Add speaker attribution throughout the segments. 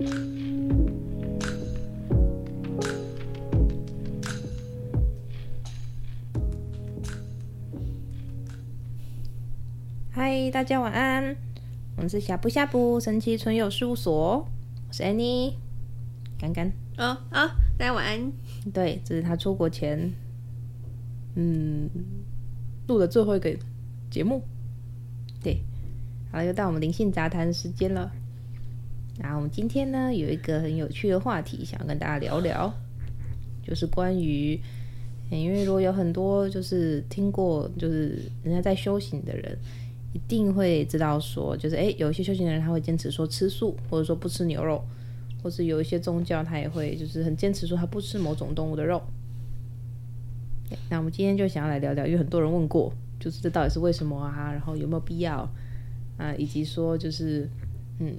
Speaker 1: 嗨，大家晚安。我们是呷哺呷哺神奇存有事务所，我是 Annie，干干。
Speaker 2: 哦啊、哦，大家晚安。
Speaker 1: 对，这是他出国前，嗯，录的最后一个节目。对，好了，又到我们灵性杂谈时间了。然后我们今天呢，有一个很有趣的话题，想要跟大家聊聊，就是关于，因为如果有很多就是听过，就是人家在修行的人。一定会知道说，就是诶，有一些修行的人他会坚持说吃素，或者说不吃牛肉，或是有一些宗教他也会就是很坚持说他不吃某种动物的肉。那我们今天就想要来聊聊，因为很多人问过，就是这到底是为什么啊？然后有没有必要啊？以及说就是嗯，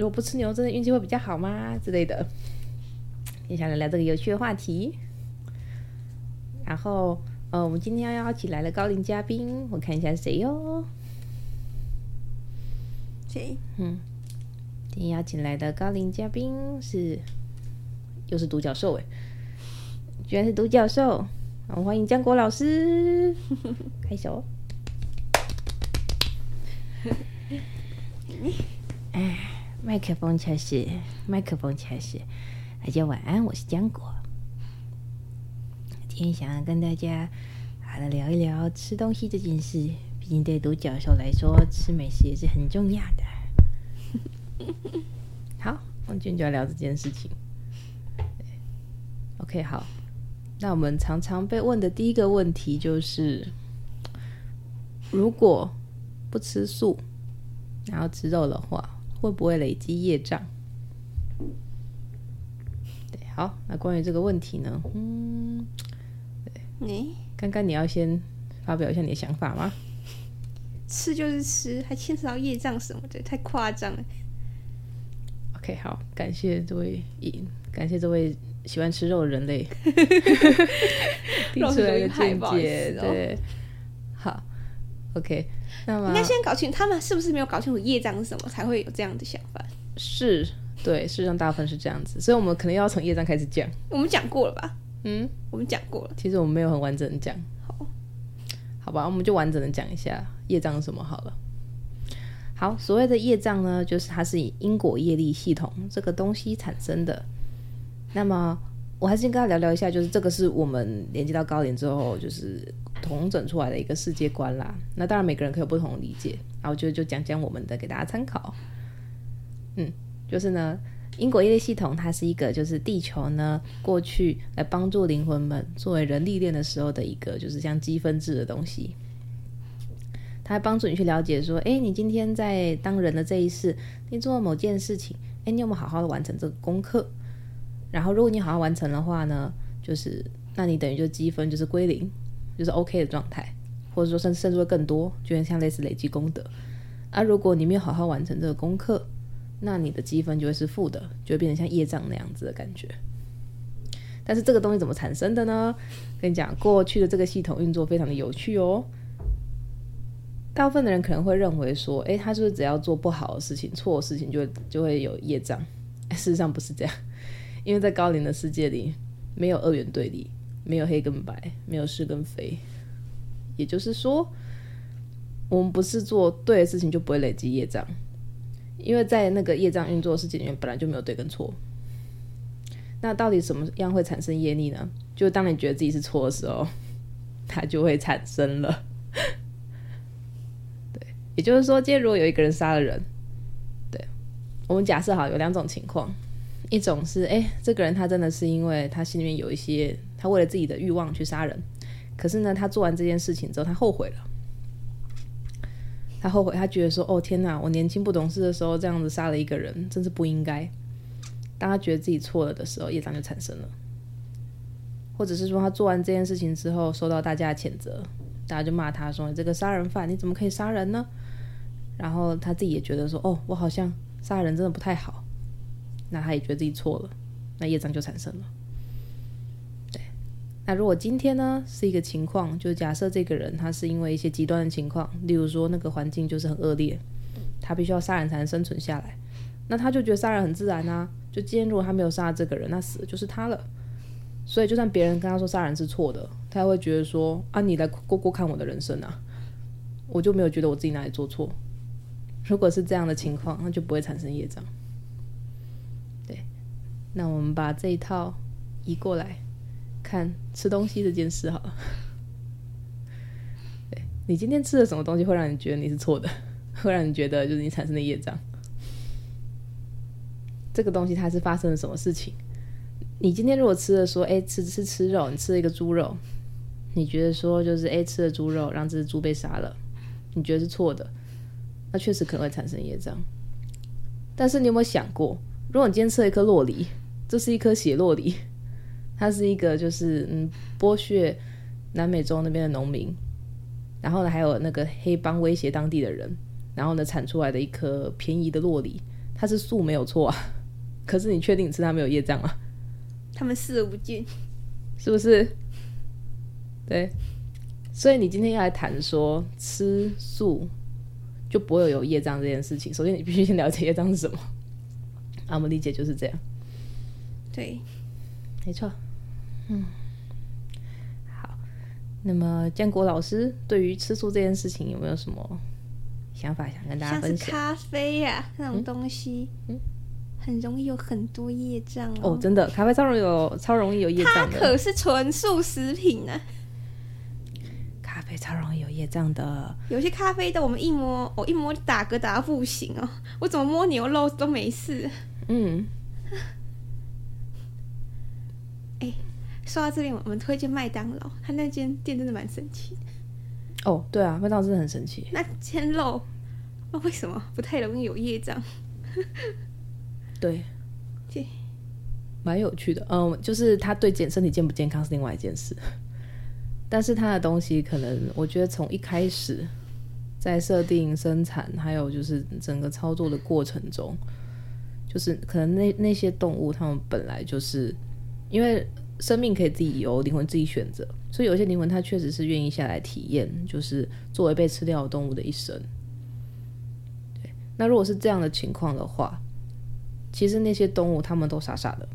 Speaker 1: 如果不吃牛，真的运气会比较好吗？之类的，也想来聊这个有趣的话题。然后呃，我们今天要邀请来了高龄嘉宾，我看一下是谁哟。
Speaker 2: 谁？
Speaker 1: 嗯，今天邀请来的高龄嘉宾是，又是独角兽哎，居然是独角兽！好，欢迎江国老师，开手。哎，麦克风测试，麦克风测试，大家晚安，我是江果。今天想要跟大家好来聊一聊吃东西这件事。毕竟对独角兽来说，吃美食也是很重要的。好，我们今天就要聊这件事情。OK，好。那我们常常被问的第一个问题就是：如果不吃素，然后吃肉的话，会不会累积业障？对，好。那关于这个问题呢？嗯，对，你刚刚你要先发表一下你的想法吗？
Speaker 2: 吃就是吃，还牵扯到业障什么的，太夸张了。
Speaker 1: OK，好，感谢这位，感谢这位喜欢吃肉的人类 提出来的见解。对，好，OK，
Speaker 2: 应该先搞清他们是不是没有搞清楚业障是什么，才会有这样的想法。
Speaker 1: 是，对，事实上大部分是这样子，所以我们可能要从业障开始讲。
Speaker 2: 我们讲过了吧？
Speaker 1: 嗯，
Speaker 2: 我们讲过了。
Speaker 1: 其实我们没有很完整的讲。
Speaker 2: 好，
Speaker 1: 好吧，我们就完整的讲一下。业障是什么？好了，好，所谓的业障呢，就是它是以因果业力系统这个东西产生的。那么，我还是先跟他聊聊一下，就是这个是我们连接到高点之后，就是统整出来的一个世界观啦。那当然，每个人可以有不同的理解，然后就就讲讲我们的，给大家参考。嗯，就是呢，因果业力系统它是一个，就是地球呢过去来帮助灵魂们作为人历练的时候的一个，就是像积分制的东西。它帮助你去了解，说，哎，你今天在当人的这一世，你做了某件事情，哎，你有没有好好的完成这个功课？然后，如果你好好完成的话呢，就是，那你等于就积分就是归零，就是 OK 的状态，或者说甚甚至会更多，就像类似累积功德。而、啊、如果你没有好好完成这个功课，那你的积分就会是负的，就会变成像业障那样子的感觉。但是这个东西怎么产生的呢？跟你讲，过去的这个系统运作非常的有趣哦。大部分的人可能会认为说，诶，他是不是只要做不好的事情、错的事情就会就会有业障？事实上不是这样，因为在高龄的世界里，没有二元对立，没有黑跟白，没有是跟非。也就是说，我们不是做对的事情就不会累积业障，因为在那个业障运作的世界里面本来就没有对跟错。那到底什么样会产生业力呢？就当你觉得自己是错的时候，它就会产生了。对也就是说，今天如果有一个人杀了人，对，我们假设好有两种情况，一种是，哎，这个人他真的是因为他心里面有一些，他为了自己的欲望去杀人，可是呢，他做完这件事情之后，他后悔了，他后悔，他觉得说，哦天哪，我年轻不懂事的时候这样子杀了一个人，真是不应该。当他觉得自己错了的时候，业障就产生了，或者是说他做完这件事情之后，受到大家的谴责，大家就骂他说，你这个杀人犯，你怎么可以杀人呢？然后他自己也觉得说，哦，我好像杀人真的不太好，那他也觉得自己错了，那业障就产生了。对，那如果今天呢是一个情况，就假设这个人他是因为一些极端的情况，例如说那个环境就是很恶劣，他必须要杀人才能生存下来，那他就觉得杀人很自然啊。就今天如果他没有杀这个人，那死的就是他了。所以就算别人跟他说杀人是错的，他也会觉得说啊，你来过过看我的人生啊，我就没有觉得我自己哪里做错。如果是这样的情况，那就不会产生业障。那我们把这一套移过来看吃东西这件事好了。对，你今天吃了什么东西会让你觉得你是错的，会让你觉得就是你产生的业障。这个东西它是发生了什么事情？你今天如果吃了说，哎，吃吃吃肉，你吃了一个猪肉，你觉得说就是哎吃了猪肉让这只猪被杀了，你觉得是错的，那确实可能会产生业障。但是你有没有想过，如果你今天吃了一颗洛梨，这是一颗血洛梨，它是一个就是嗯剥削南美洲那边的农民，然后呢还有那个黑帮威胁当地的人，然后呢产出来的一颗便宜的洛梨，它是素没有错啊，可是你确定你吃它没有业障吗？
Speaker 2: 他们视而不见，
Speaker 1: 是不是？对，所以你今天要来谈说吃素就不会有业障这件事情。首先，你必须先了解业障是什么。啊，我们理解就是这样。
Speaker 2: 对，
Speaker 1: 没错。嗯，好。那么，建国老师对于吃素这件事情有没有什么想法想跟大家分享？
Speaker 2: 像是咖啡呀、啊，那种东西。嗯。嗯很容易有很多业障哦，
Speaker 1: 哦，真的，咖啡超容易有超容易有业障的。
Speaker 2: 它可是纯素食品呢、啊。
Speaker 1: 咖啡超容易有业障的。
Speaker 2: 有些咖啡豆我们一摸，我、哦、一摸打嗝打到不行哦。我怎么摸牛肉都没事。嗯。哎、欸，说到这边，我们推荐麦当劳，他那间店真的蛮神奇的。
Speaker 1: 哦，对啊，麦当劳真的很神奇。
Speaker 2: 那煎肉，那为什么不太容易有业障？
Speaker 1: 对，蛮有趣的。嗯，就是他对健身体健不健康是另外一件事，但是他的东西可能，我觉得从一开始在设定生产，还有就是整个操作的过程中，就是可能那那些动物，它们本来就是因为生命可以自己由灵魂自己选择，所以有些灵魂它确实是愿意下来体验，就是作为被吃掉的动物的一生。对，那如果是这样的情况的话。其实那些动物，他们都傻傻的，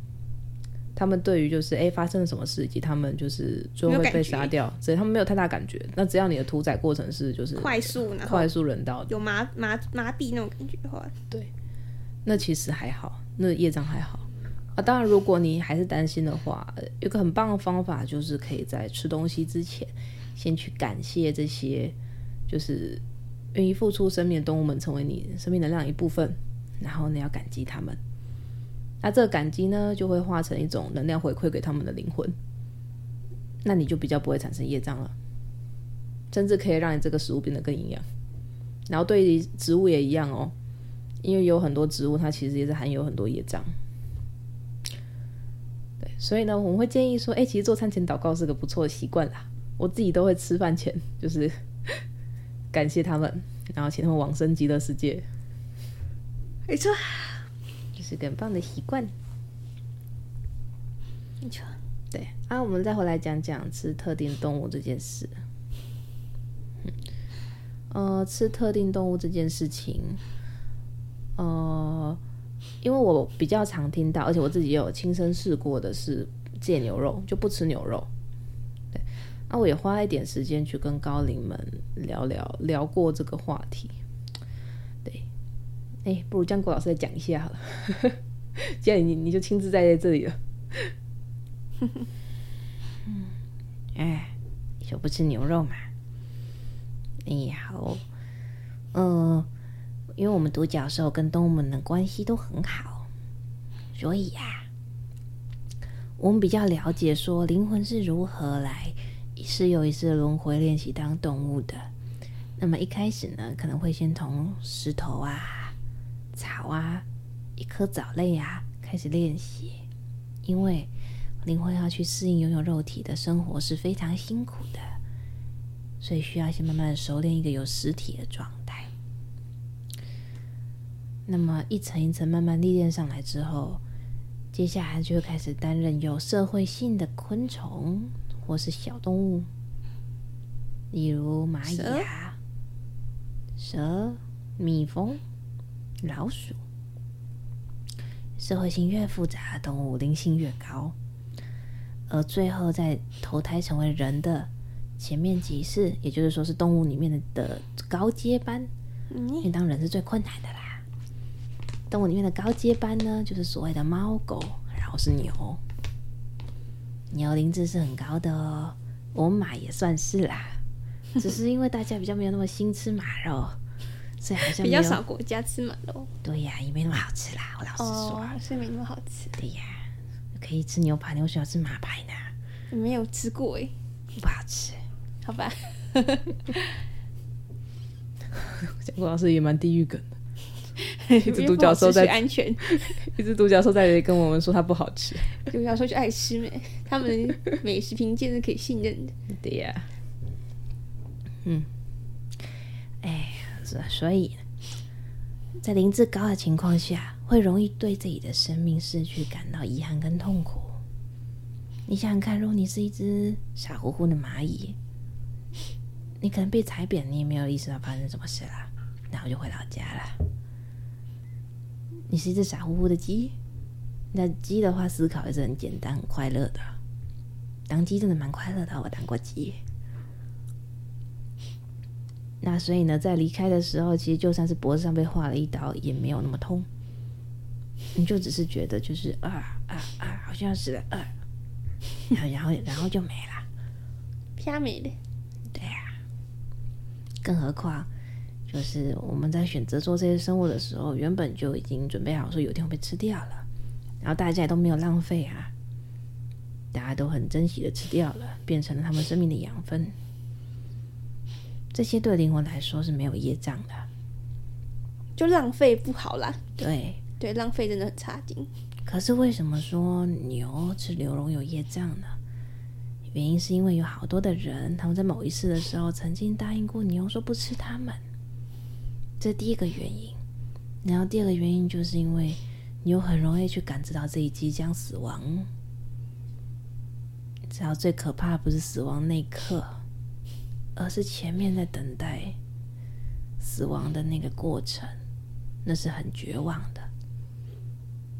Speaker 1: 他们对于就是哎发生了什么事，以及他们就是最后会被杀掉，所以他们没有太大感觉。那只要你的屠宰过程是就是
Speaker 2: 快速，
Speaker 1: 快速人道，
Speaker 2: 有麻麻麻痹那种感觉的话，
Speaker 1: 对，那其实还好，那业障还好啊。当然，如果你还是担心的话，有个很棒的方法，就是可以在吃东西之前，先去感谢这些就是愿意付出生命的动物们，成为你生命能量一部分。然后你要感激他们，那这个感激呢，就会化成一种能量回馈给他们的灵魂，那你就比较不会产生业障了，甚至可以让你这个食物变得更营养。然后对于植物也一样哦，因为有很多植物它其实也是含有很多业障。对，所以呢，我们会建议说，哎，其实做餐前祷告是个不错的习惯啦。我自己都会吃饭前就是 感谢他们，然后请他们往生极乐世界。
Speaker 2: 没错，
Speaker 1: 这是个很棒的习惯。
Speaker 2: 没错，
Speaker 1: 对啊，我们再回来讲讲吃特定动物这件事。嗯，呃，吃特定动物这件事情，呃，因为我比较常听到，而且我自己也有亲身试过的是戒牛肉，就不吃牛肉。对，那我也花一点时间去跟高龄们聊聊，聊过这个话题。哎，不如江国老师再讲一下好了。既然你你就亲自在这里了。嗯，哎，你说不吃牛肉嘛？哎，好，嗯，因为我们独角兽跟动物们的关系都很好，所以呀、啊，我们比较了解说灵魂是如何来一世又一世的轮回练习当动物的。那么一开始呢，可能会先从石头啊。草啊，一颗藻类啊，开始练习，因为灵魂要去适应拥有肉体的生活是非常辛苦的，所以需要先慢慢的熟练一个有实体的状态。那么一层一层慢慢历练上来之后，接下来就会开始担任有社会性的昆虫或是小动物，例如蚂蚁啊、蛇、蛇、蜜蜂。老鼠，社会性越复杂的动物灵性越高，而最后在投胎成为人的前面几世，也就是说是动物里面的的高阶班，因为当人是最困难的啦。动物里面的高阶班呢，就是所谓的猫狗，然后是牛，牛灵智是很高的哦，我马也算是啦，只是因为大家比较没有那么心吃马肉。所以好像
Speaker 2: 比较少国家吃马肉，
Speaker 1: 对呀，也没那么好吃啦。我老实说，
Speaker 2: 哦、所以没那么好吃。
Speaker 1: 对呀，可以吃牛排，你为什么要吃马排呢？
Speaker 2: 没有吃过哎，
Speaker 1: 不好吃。
Speaker 2: 好吧。
Speaker 1: 讲过老师也蛮地狱梗的。一只独角兽在
Speaker 2: 安全，
Speaker 1: 一只独角兽在跟我们说它不好吃。
Speaker 2: 独角兽就爱吃美，他们美食评鉴是可以信任的。
Speaker 1: 对呀。嗯。哎。所以，在灵智高的情况下，会容易对自己的生命逝去感到遗憾跟痛苦。你想想看，如果你是一只傻乎乎的蚂蚁，你可能被踩扁，你也没有意识到发生什么事啦，然后就回老家了。你是一只傻乎乎的鸡，那鸡的话，思考也是很简单、很快乐的。当鸡真的蛮快乐的，我当过鸡。那所以呢，在离开的时候，其实就算是脖子上被划了一刀，也没有那么痛。你就只是觉得就是啊啊啊，好像死了啊，然后然后就没了，
Speaker 2: 啪没了。
Speaker 1: 对、啊。更何况，就是我们在选择做这些生物的时候，原本就已经准备好说有一天会被吃掉了，然后大家也都没有浪费啊，大家都很珍惜的吃掉了，变成了他们生命的养分。这些对灵魂来说是没有业障的，
Speaker 2: 就浪费不好啦。
Speaker 1: 对
Speaker 2: 对，浪费真的很差劲。
Speaker 1: 可是为什么说牛吃牛肉有业障呢？原因是因为有好多的人，他们在某一世的时候曾经答应过牛说不吃他们，这是第一个原因。然后第二个原因就是因为你又很容易去感知到自己即将死亡，只要最可怕的不是死亡那一刻。而是前面在等待死亡的那个过程，那是很绝望的，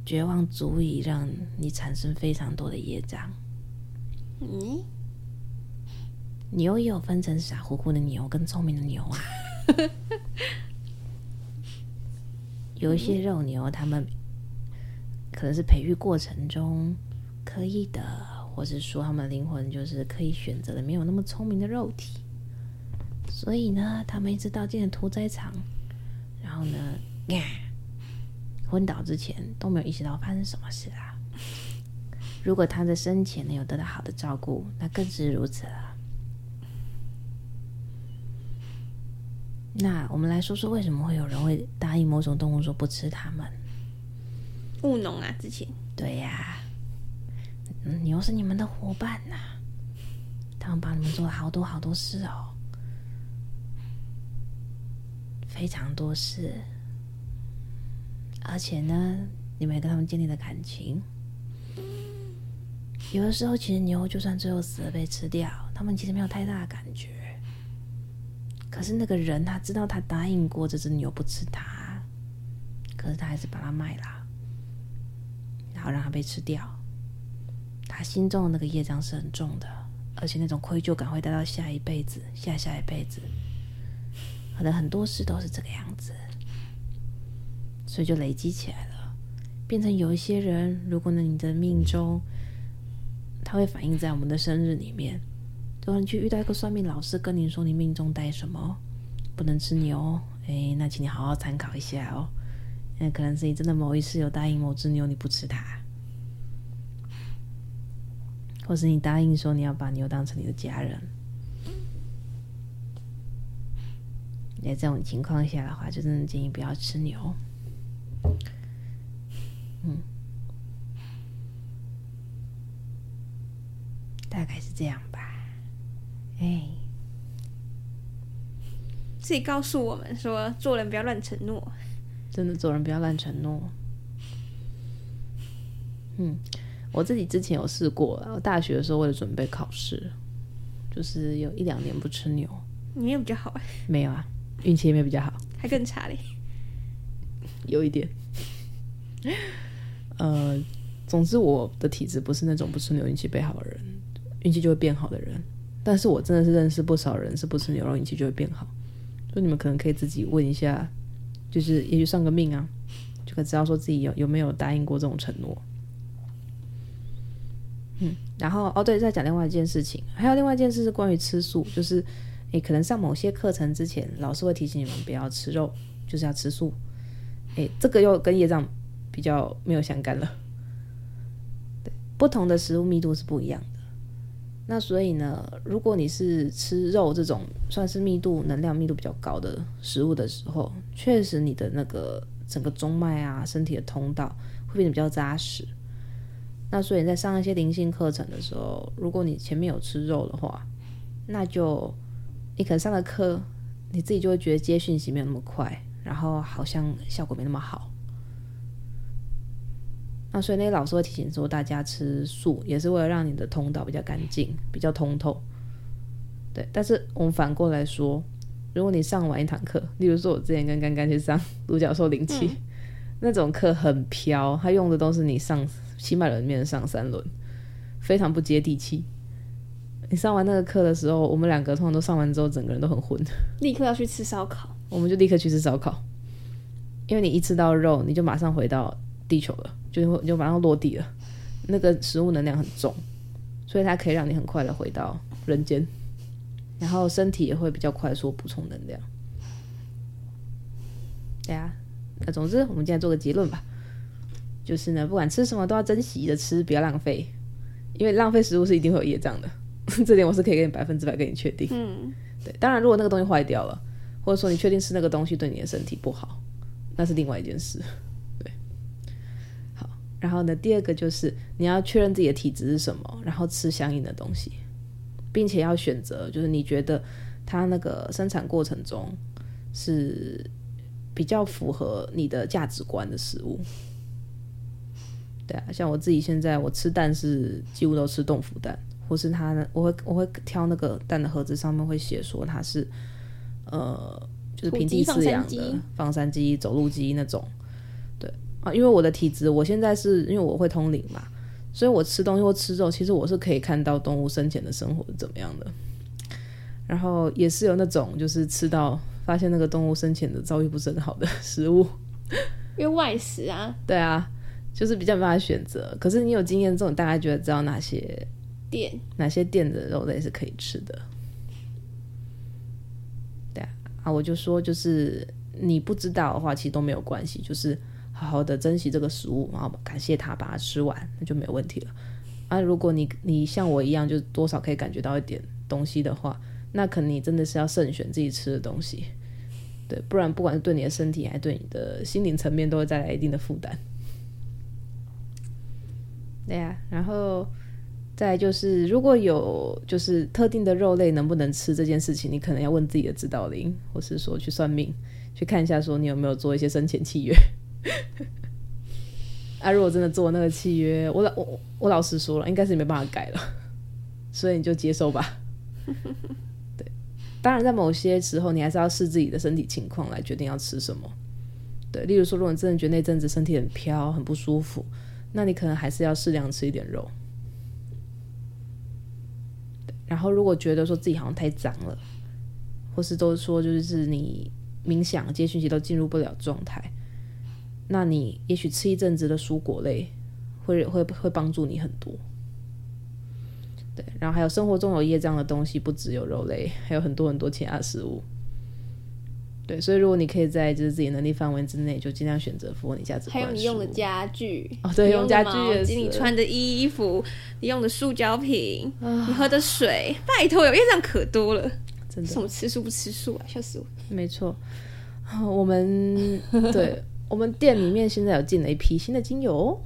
Speaker 1: 绝望足以让你产生非常多的业障。嗯，牛也有分成傻乎乎的牛跟聪明的牛啊。有一些肉牛，他们可能是培育过程中刻意的，或是说他们灵魂就是可以选择的，没有那么聪明的肉体。所以呢，他们一直到进了屠宰场，然后呢，呀，昏倒之前都没有意识到发生什么事啊。如果他在生前呢有得到好的照顾，那更是如此了。那我们来说说，为什么会有人会答应某种动物说不吃它们？
Speaker 2: 务农啊，之前。
Speaker 1: 对呀，嗯，牛是你们的伙伴呐，他们帮你们做了好多好多事哦。非常多事，而且呢，你们也跟他们建立了感情。有的时候，其实牛就算最后死了被吃掉，他们其实没有太大的感觉。可是那个人他知道他答应过这只牛不吃它，可是他还是把它卖了，然后让它被吃掉。他心中的那个业障是很重的，而且那种愧疚感会带到下一辈子、下下一辈子。可能很多事都是这个样子，所以就累积起来了，变成有一些人，如果呢你的命中，他会反映在我们的生日里面。如果你去遇到一个算命老师，跟你说你命中带什么，不能吃牛，哎，那请你好好参考一下哦。那可能是你真的某一世有答应某只牛你不吃它，或是你答应说你要把牛当成你的家人。在这种情况下的话，就真的建议不要吃牛。嗯，大概是这样。哎，
Speaker 2: 自己告诉我们说，做人不要乱承诺。
Speaker 1: 真的，做人不要乱承诺。嗯，我自己之前有试过，我大学的时候为了准备考试，就是有一两年不吃牛。
Speaker 2: 你也比较好哎。
Speaker 1: 没有啊。运气也没有比较好，
Speaker 2: 还更差嘞，
Speaker 1: 有一点。呃，总之我的体质不是那种不吃牛运气变好的人，运气就会变好的人。但是我真的是认识不少人是不吃牛肉运气就会变好，所以你们可能可以自己问一下，就是也许算个命啊，就可以知道说自己有有没有答应过这种承诺。嗯，然后哦对，再讲另外一件事情，还有另外一件事是关于吃素，就是诶，可能上某些课程之前，老师会提醒你们不要吃肉，就是要吃素。诶，这个又跟业障比较没有相干了。对，不同的食物密度是不一样的。那所以呢，如果你是吃肉这种算是密度能量密度比较高的食物的时候，确实你的那个整个中脉啊，身体的通道会变得比较扎实。那所以在上一些灵性课程的时候，如果你前面有吃肉的话，那就你可能上了课，你自己就会觉得接讯息没有那么快，然后好像效果没那么好。那所以那些老师会提醒说，大家吃素也是为了让你的通道比较干净、比较通透。对，但是我们反过来说，如果你上完一堂课，例如说我之前跟刚刚去上独角兽灵气、嗯、那种课，很飘，他用的都是你上。七脉轮里面的上三轮，非常不接地气。你上完那个课的时候，我们两个通常都上完之后，整个人都很昏，
Speaker 2: 立刻要去吃烧烤。
Speaker 1: 我们就立刻去吃烧烤，因为你一吃到肉，你就马上回到地球了，就就马上落地了。那个食物能量很重，所以它可以让你很快的回到人间，然后身体也会比较快速补充能量。对啊，那总之，我们今天做个结论吧。就是呢，不管吃什么都要珍惜的吃，不要浪费，因为浪费食物是一定会有业障的，这点我是可以给你百分之百给你确定。嗯，对。当然，如果那个东西坏掉了，或者说你确定吃那个东西对你的身体不好，那是另外一件事。然后呢，第二个就是你要确认自己的体质是什么，然后吃相应的东西，并且要选择就是你觉得它那个生产过程中是比较符合你的价值观的食物。对啊，像我自己现在，我吃蛋是几乎都吃豆腐蛋，或是它，我会我会挑那个蛋的盒子上面会写说它是，呃，就是平地饲养的放山鸡、走路鸡那种。对啊，因为我的体质，我现在是因为我会通灵嘛，所以我吃东西或吃肉，其实我是可以看到动物生前的生活是怎么样的。然后也是有那种就是吃到发现那个动物生前的遭遇不是很好的 食物，
Speaker 2: 因为外食啊。
Speaker 1: 对啊。就是比较没办法选择，可是你有经验之后，你大概觉得知道哪些
Speaker 2: 店、
Speaker 1: 哪些店的肉类是可以吃的。对啊，啊，我就说，就是你不知道的话，其实都没有关系，就是好好的珍惜这个食物，然后感谢它，把它吃完，那就没有问题了。啊，如果你你像我一样，就多少可以感觉到一点东西的话，那可能你真的是要慎选自己吃的东西，对，不然不管是对你的身体，还是对你的心灵层面，都会带来一定的负担。对呀、然后再就是，如果有就是特定的肉类能不能吃这件事情，你可能要问自己的指导灵，或是说去算命，去看一下，说你有没有做一些生前契约。啊，如果真的做那个契约，我老我我老实说了，应该是没办法改了，所以你就接受吧。对，当然在某些时候，你还是要视自己的身体情况来决定要吃什么。对，例如说，如果你真的觉得那阵子身体很飘，很不舒服。那你可能还是要适量吃一点肉，然后如果觉得说自己好像太脏了，或是都说就是你冥想接讯息都进入不了状态，那你也许吃一阵子的蔬果类会会会帮助你很多。对，然后还有生活中有业障的东西，不只有肉类，还有很多很多其他食物。对，所以如果你可以在就是自己能力范围之内，就尽量选择符合你价值观。
Speaker 2: 还有你用的家具
Speaker 1: 哦，对，用家具也是。
Speaker 2: 你穿的衣服，你用的塑胶瓶，啊、你喝的水，拜托，有业障可多了。真的，什么吃素不吃素啊？笑死我！
Speaker 1: 没错，我们对我们店里面现在有进了一批新的精油，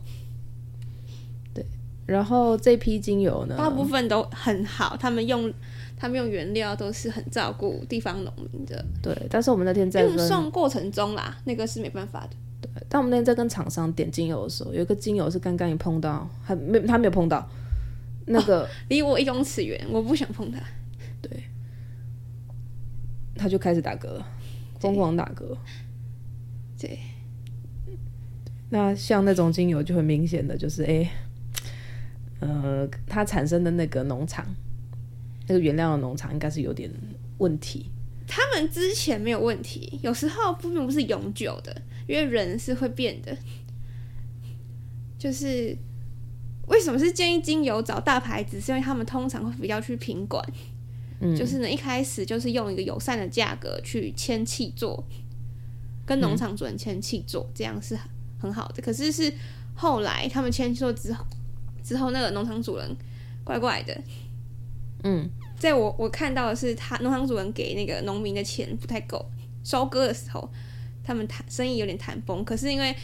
Speaker 1: 对，然后这批精油呢，
Speaker 2: 大部分都很好，他们用。他们用原料都是很照顾地方农民的，
Speaker 1: 对。但是我们那天在运
Speaker 2: 送过程中啦，那个是没办法的。
Speaker 1: 对。但我们那天在跟厂商点精油的时候，有一个精油是刚刚一碰到，还没他没有碰到那个
Speaker 2: 离、哦、我一公尺远，我不想碰它。
Speaker 1: 对。他就开始打嗝，疯狂打嗝。
Speaker 2: 对。
Speaker 1: 那像那种精油就很明显的就是，哎、欸，呃，它产生的那个农场，那个原料的农场应该是有点问题。
Speaker 2: 他们之前没有问题，有时候并不是永久的，因为人是会变的。就是为什么是建议精油找大牌子？是因为他们通常会比较去品管，嗯，就是呢一开始就是用一个友善的价格去签契作，跟农场主人签契作，这样是很好的。可是是后来他们签契作之后，之后那个农场主人怪怪的，嗯。在我我看到的是，他农场主人给那个农民的钱不太够，收割的时候他们谈生意有点谈崩。可是因为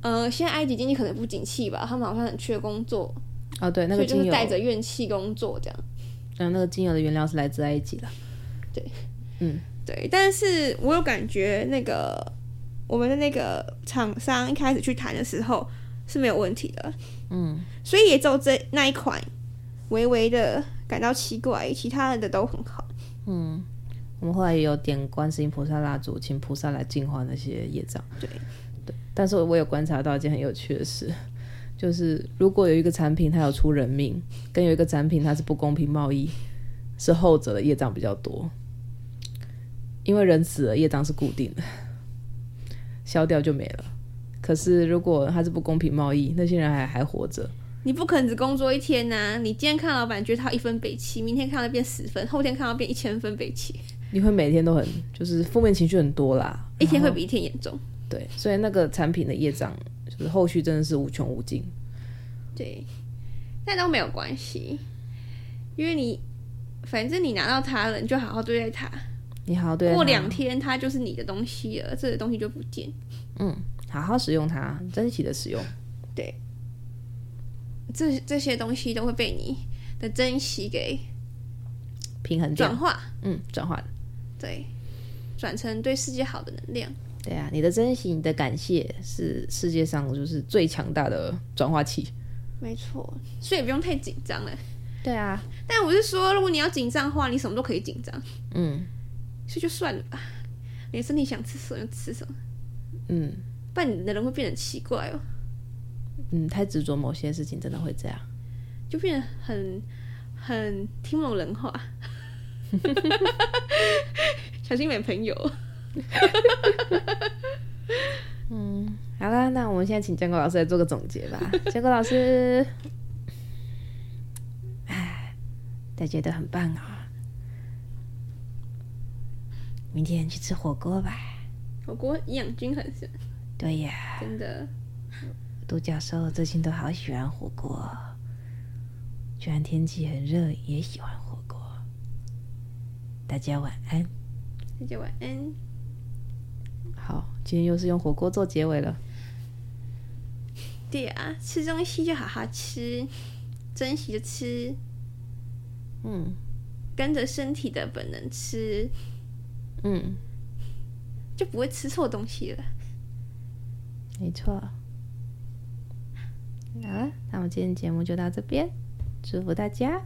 Speaker 2: 呃，现在埃及经济可能不景气吧，他们好像很缺工作。
Speaker 1: 哦，对，那个
Speaker 2: 就是带着怨气工作这样。
Speaker 1: 嗯，那个精油的原料是来自埃及的。
Speaker 2: 对，嗯，对。但是我有感觉，那个我们的那个厂商一开始去谈的时候是没有问题的。嗯，所以也只有这那一款微微的。感到奇怪，其他的都很好。
Speaker 1: 嗯，我们后来也有点观世音菩萨蜡烛，请菩萨来净化那些业障。
Speaker 2: 对，
Speaker 1: 对。但是我有观察到一件很有趣的事，就是如果有一个产品它有出人命，跟有一个产品它是不公平贸易，是后者的业障比较多。因为人死了，业障是固定的，消掉就没了。可是如果它是不公平贸易，那些人还还活着。
Speaker 2: 你不可能只工作一天呐、啊！你今天看老板觉得他一分北七，明天看到变十分，后天看到变一千分北七。
Speaker 1: 你会每天都很就是负面情绪很多啦，
Speaker 2: 一天会比一天严重。
Speaker 1: 对，所以那个产品的业障就是后续真的是无穷无尽。
Speaker 2: 对，但都没有关系，因为你反正你拿到它了，你就好好对待它。
Speaker 1: 你好好对，
Speaker 2: 过两天它就是你的东西了，这个东西就不见。
Speaker 1: 嗯，好好使用它，珍惜的使用。
Speaker 2: 对。这这些东西都会被你的珍惜给
Speaker 1: 平衡
Speaker 2: 转化，
Speaker 1: 嗯，转化
Speaker 2: 对，转成对世界好的能量。
Speaker 1: 对啊，你的珍惜、你的感谢是世界上就是最强大的转化器。
Speaker 2: 没错，所以不用太紧张了。
Speaker 1: 对啊，
Speaker 2: 但我是说，如果你要紧张的话，你什么都可以紧张。
Speaker 1: 嗯，
Speaker 2: 所以就算了吧，你身体想吃什么就吃什么。
Speaker 1: 嗯，
Speaker 2: 不然你的人会变得奇怪哦。
Speaker 1: 嗯，太执着某些事情，真的会这样，
Speaker 2: 就变得很很听不懂人话，小心没朋友。
Speaker 1: 嗯，好啦，那我们现在请建国老师来做个总结吧。建国老师，哎，大家都很棒啊、哦！明天去吃火锅吧。
Speaker 2: 火锅营养均衡是？
Speaker 1: 对呀，
Speaker 2: 真的。
Speaker 1: 独角兽最近都好喜欢火锅，居然天气很热也喜欢火锅。大家晚安。
Speaker 2: 大家晚安。
Speaker 1: 好，今天又是用火锅做结尾了。
Speaker 2: 对啊，吃东西就好好吃，珍惜着吃。
Speaker 1: 嗯，
Speaker 2: 跟着身体的本能吃。
Speaker 1: 嗯，
Speaker 2: 就不会吃错东西了。
Speaker 1: 没错。好了，那我们今天节目就到这边，祝福大家。